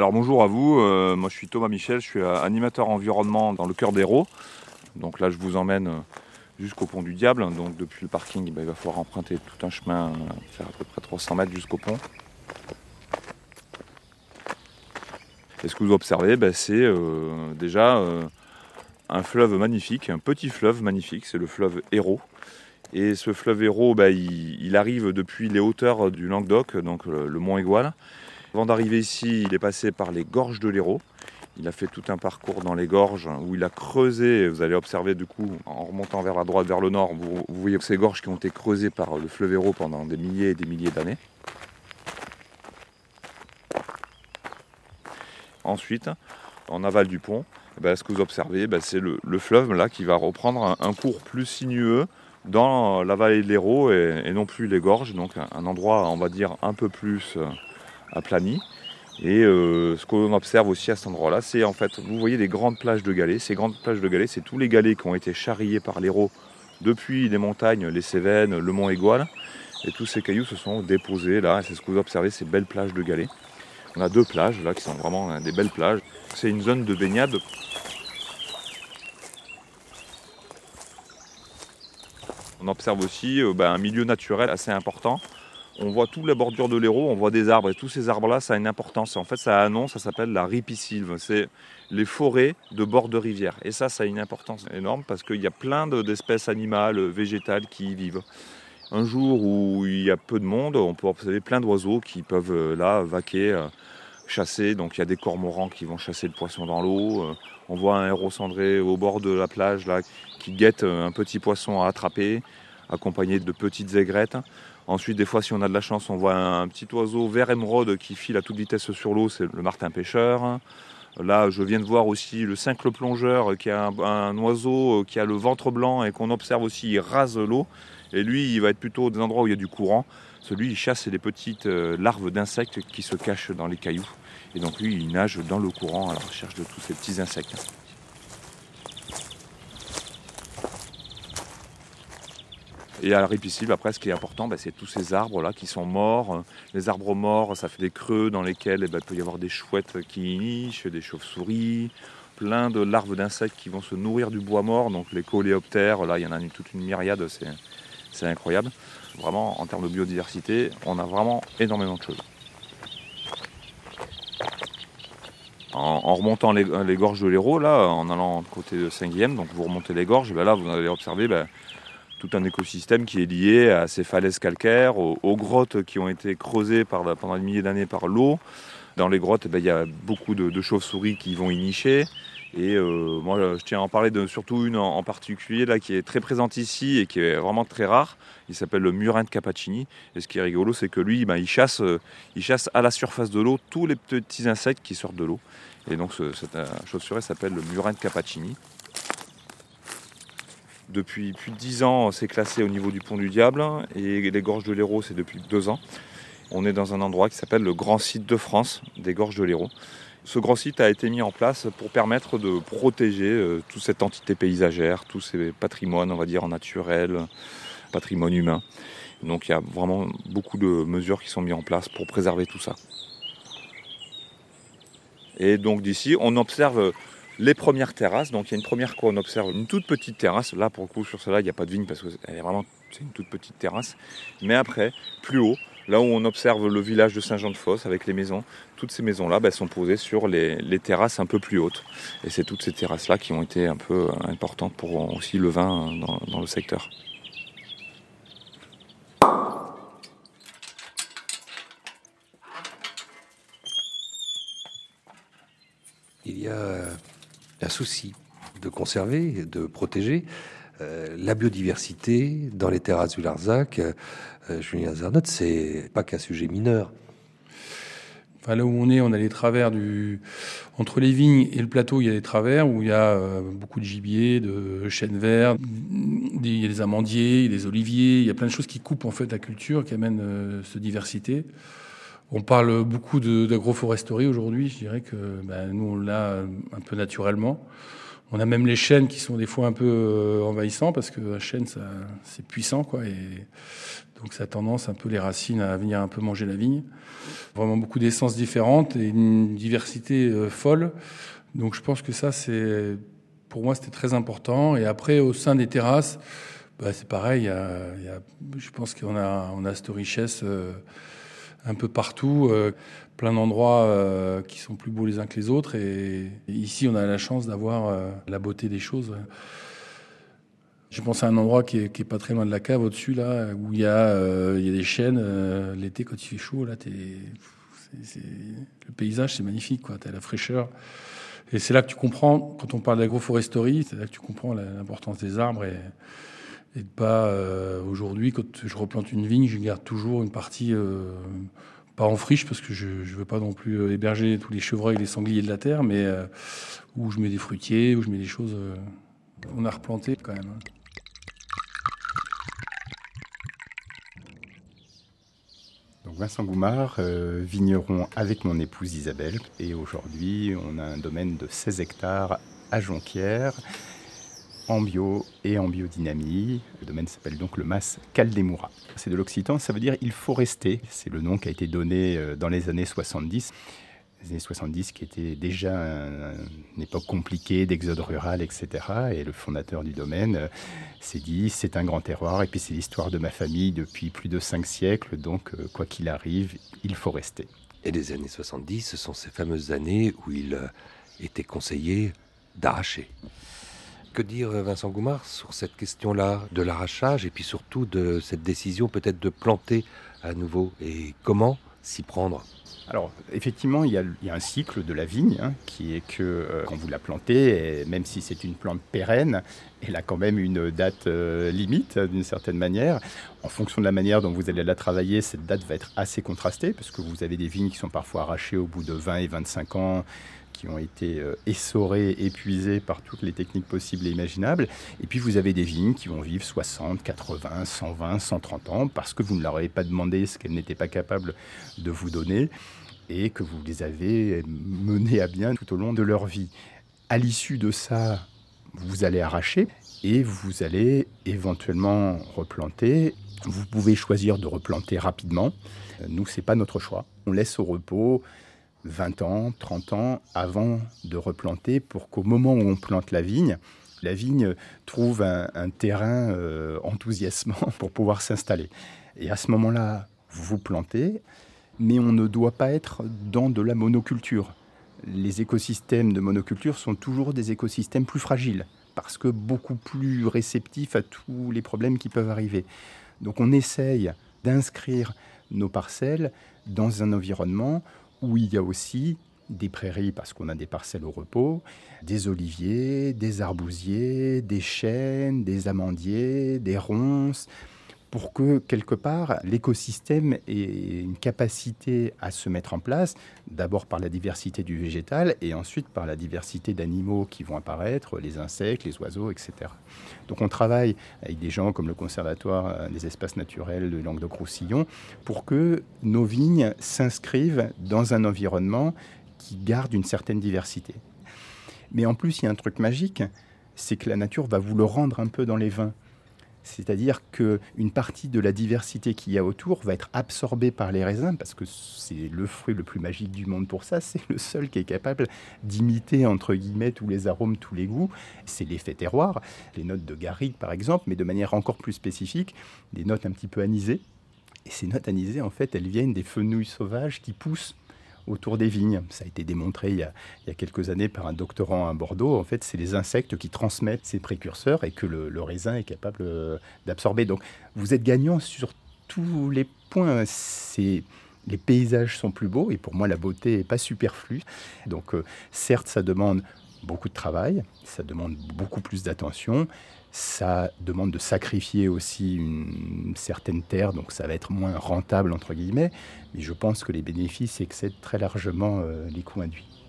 Alors bonjour à vous, euh, moi je suis Thomas Michel, je suis euh, animateur environnement dans le cœur d'Hérault. Donc là je vous emmène euh, jusqu'au pont du Diable. Donc depuis le parking, bah, il va falloir emprunter tout un chemin, faire à peu près 300 mètres jusqu'au pont. Et ce que vous observez, bah, c'est déjà un fleuve magnifique, un petit fleuve magnifique, c'est le fleuve Hérault. Et ce fleuve Hérault, bah, il, arrive depuis les hauteurs du Languedoc, donc le, mont Égual. Avant d'arriver ici, il est passé par les gorges de l'Hérault. Il a fait tout un parcours dans les gorges où il a creusé. Vous allez observer du coup, en remontant vers la droite, vers le nord, vous, voyez ces gorges qui ont été creusées par le fleuve Hérault pendant des milliers et des milliers d'années. Ensuite, en aval du pont, eh ben, ce que vous observez, ben, c'est le, fleuve là qui va reprendre un cours plus sinueux dans la vallée de l'Hérault et, non plus les gorges, donc un endroit, on va dire, un peu plus euh, aplani. Et euh, ce qu'on observe aussi à cet endroit-là, c'est en fait, vous voyez des grandes plages de galets. Ces grandes plages de galets, c'est tous les galets qui ont été charriés par l'Hérault depuis les montagnes, les Cévennes, le mont Égual. Et tous ces cailloux se sont déposés là. C'est ce que vous observez, ces belles plages de galets. On a deux plages là qui sont vraiment des belles plages. C'est une zone de baignade On observe aussi euh, bah, un milieu naturel assez important. On voit toute la bordure de l'Hérault, on voit des arbres et tous ces arbres-là, ça a une importance. En fait, ça a un nom, ça s'appelle la ripisylve. C'est les forêts de bord de rivière. Et ça, ça a une importance énorme parce qu'il y a plein d'espèces animales, végétales qui y vivent. Un jour où il y a peu de monde, on peut observer plein d'oiseaux qui peuvent euh, là vaquer, euh, chasser. Donc il y a des cormorans qui vont chasser le poisson dans l'eau. On voit un héros cendré au bord de la plage qui guette un petit poisson à attraper, accompagné de petites aigrettes. Ensuite, des fois, si on a de la chance, on voit un, petit oiseau vert émeraude qui file à toute vitesse sur l'eau, c'est le martin pêcheur. Là, je viens de voir aussi le cincle plongeur, qui est un, oiseau qui a le ventre blanc et qu'on observe aussi, il rase l'eau. Et lui, il va être plutôt des endroits où il y a du courant. Celui, il chasse les petites euh, larves d'insectes qui se cachent dans les cailloux. Et donc lui, il nage dans le courant à la recherche de tous ces petits insectes. Et à la ripisylve, après, ce qui est important, bah, c'est tous ces arbres-là qui sont morts. Les arbres morts, ça fait des creux dans lesquels eh ben, il peut y avoir des chouettes qui nichent, des chauves-souris, plein de larves d'insectes qui vont se nourrir du bois mort. Donc les coléoptères, là, il y en a toute une myriade, c'est incroyable. Vraiment, en termes de biodiversité, on a vraiment énormément de choses. En, remontant les, gorges de l'Hérault, là, en allant côté de 5e, donc vous remontez les gorges, ben là vous allez observer ben, tout un écosystème qui est lié à ces falaises calcaires, aux, grottes qui ont été creusées pendant des milliers d'années par l'eau. Dans les grottes, ben, il y a beaucoup de, chauves-souris qui vont y nicher. Et euh, moi, je tiens à en parler de surtout une en, particulier là, qui est très présente ici et qui est vraiment très rare. Il s'appelle le murin de Capacini. Et ce qui est rigolo, c'est que lui, ben, il, chasse, euh, il chasse à la surface de l'eau tous les petits insectes qui sortent de l'eau. Et donc, cette euh, chaussurée s'appelle le murin de Capacini. Depuis plus de 10 ans, c'est classé au niveau du pont du Diable. Et les gorges de l'Hérault, c'est depuis deux ans. On est dans un endroit qui s'appelle le grand site de France des gorges de l'Hérault. Ce grand site a été mis en place pour permettre de protéger euh, toute cette entité paysagère, tous ces patrimoines, on va dire, naturels, patrimoine humain. Donc il y a vraiment beaucoup de mesures qui sont mises en place pour préserver tout ça. Et donc d'ici, on observe les premières terrasses. Donc il y a une première cour, on observe une toute petite terrasse. Là, pour le coup, sur celle-là, il n'y a pas de vigne parce que c'est vraiment une toute petite terrasse. Mais après, plus haut, là où on observe le village de Saint-Jean-de-Fosse avec les maisons, toutes ces maisons-là bah, sont posées sur les, terrasses un peu plus hautes. Et c'est toutes ces terrasses-là qui ont été un peu euh, importantes pour aussi le vin dans, le secteur. Il y a un souci de conserver, de protéger euh, la biodiversité dans les terrasses du Larzac, euh, Julien Zernot, c'est pas qu'un sujet mineur. Là où on est, on a les travers du entre les vignes et le plateau, il y a des travers où il y a euh, beaucoup de gibier, de chênes verts, il y a des amandiers, des oliviers, il y a plein de choses qui coupent en fait la culture, qui amènent cette diversité. On parle beaucoup d'agroforesterie aujourd'hui. Je dirais que ben, nous, on l'a un peu naturellement. On a même les chênes qui sont des fois un peu euh, envahissants parce que un chêne, c'est puissant, quoi. Et donc, ça a tendance un peu les racines à venir un peu manger la vigne. Vraiment beaucoup d'essences différentes et une diversité euh, folle. Donc, je pense que ça, c'est, pour moi, c'était très important. Et après, au sein des terrasses, bah, c'est pareil. Je pense qu'on a, on a cette richesse euh, un peu partout, euh, plein d'endroits euh, qui sont plus beaux les uns que les autres. Et, ici, on a la chance d'avoir la beauté des choses. Je pense à un endroit qui est, pas très loin de la cave, au-dessus, là, où il y a, y a des chênes. L'été, quand il fait chaud, là, le paysage, c'est magnifique. Tu as la fraîcheur. Et c'est là que tu comprends, quand on parle d'agroforesterie, c'est là que tu comprends l'importance des arbres et, et de pas euh, aujourd'hui quand je replante une vigne, je garde toujours une partie euh, pas en friche parce que je ne veux pas non plus euh, héberger tous les chevreuils et les sangliers de la terre, mais où je mets des fruitiers, où je mets des choses. on a replanté quand même. Hein. Donc Vincent Goumard, vigneron avec mon épouse Isabelle, et aujourd'hui on a un domaine de 16 hectares à Jonquière en bio et en biodynamie. Le domaine s'appelle donc le MAS Caldemura. C'est de l'occitan, ça veut dire il faut rester. C'est le nom qui a été donné euh, dans les années 70. Les années 70 qui était déjà une époque compliquée d'exode rural, etc. Et le fondateur du domaine euh, s'est dit c'est un grand terroir et puis c'est l'histoire de ma famille depuis plus de cinq siècles, donc euh, quoi qu'il arrive, il faut rester. Et les années 70, ce sont ces fameuses années où il était conseillé d'arracher. Que dire, Vincent Goumard, sur cette question-là de l'arrachage et puis surtout de cette décision peut-être de planter à nouveau et comment s'y prendre? Alors, effectivement, il y, a, un cycle de la vigne hein, qui est que euh, quand vous la plantez, même si c'est une plante pérenne, elle a quand même une date euh, limite d'une certaine manière. En fonction de la manière dont vous allez la travailler, cette date va être assez contrastée parce que vous avez des vignes qui sont parfois arrachées au bout de 20 et 25 ans qui ont été euh, essorés, épuisés par toutes les techniques possibles et imaginables. Et puis vous avez des vignes qui vont vivre 60, 80, 120, 130 ans parce que vous ne leur avez pas demandé ce qu'elles n'étaient pas capables de vous donner et que vous les avez menées à bien tout au long de leur vie. À l'issue de ça, vous allez arracher et vous allez éventuellement replanter. Vous pouvez choisir de replanter rapidement. Nous, c'est pas notre choix. On laisse au repos 20 ans, 30 ans avant de replanter pour qu'au moment où on plante la vigne, la vigne trouve un, terrain euh, enthousiasmant pour pouvoir s'installer. Et à ce moment-là, vous plantez, mais on ne doit pas être dans de la monoculture. Les écosystèmes de monoculture sont toujours des écosystèmes plus fragiles, parce que beaucoup plus réceptifs à tous les problèmes qui peuvent arriver. Donc on essaye d'inscrire nos parcelles dans un environnement où il y a aussi des prairies parce qu'on a des parcelles au repos, des oliviers, des arbousiers, des chênes, des amandiers, des ronces, pour que quelque part l'écosystème ait une capacité à se mettre en place, d'abord par la diversité du végétal et ensuite par la diversité d'animaux qui vont apparaître, les insectes, les oiseaux, etc. Donc on travaille avec des gens comme le Conservatoire des espaces naturels de Languedoc-Roussillon pour que nos vignes s'inscrivent dans un environnement qui garde une certaine diversité. Mais en plus, il y a un truc magique, c'est que la nature va vous le rendre un peu dans les vins. C'est-à-dire qu'une partie de la diversité qu'il y a autour va être absorbée par les raisins, parce que c'est le fruit le plus magique du monde pour ça. C'est le seul qui est capable d'imiter, entre guillemets, tous les arômes, tous les goûts. C'est l'effet terroir. Les notes de garrigue, par exemple, mais de manière encore plus spécifique, des notes un petit peu anisées. Et ces notes anisées, en fait, elles viennent des fenouilles sauvages qui poussent autour des vignes. Ça a été démontré il y a, quelques années par un doctorant à Bordeaux. En fait, c'est les insectes qui transmettent ces précurseurs et que le, raisin est capable euh, d'absorber. Donc, vous êtes gagnant sur tous les points. Les paysages sont plus beaux et pour moi la beauté n'est pas superflue. Donc euh, certes ça demande beaucoup de travail, ça demande beaucoup plus d'attention, ça demande de sacrifier aussi une certaine terre, donc ça va être moins rentable entre guillemets, mais je pense que les bénéfices excèdent très largement euh, les coûts induits.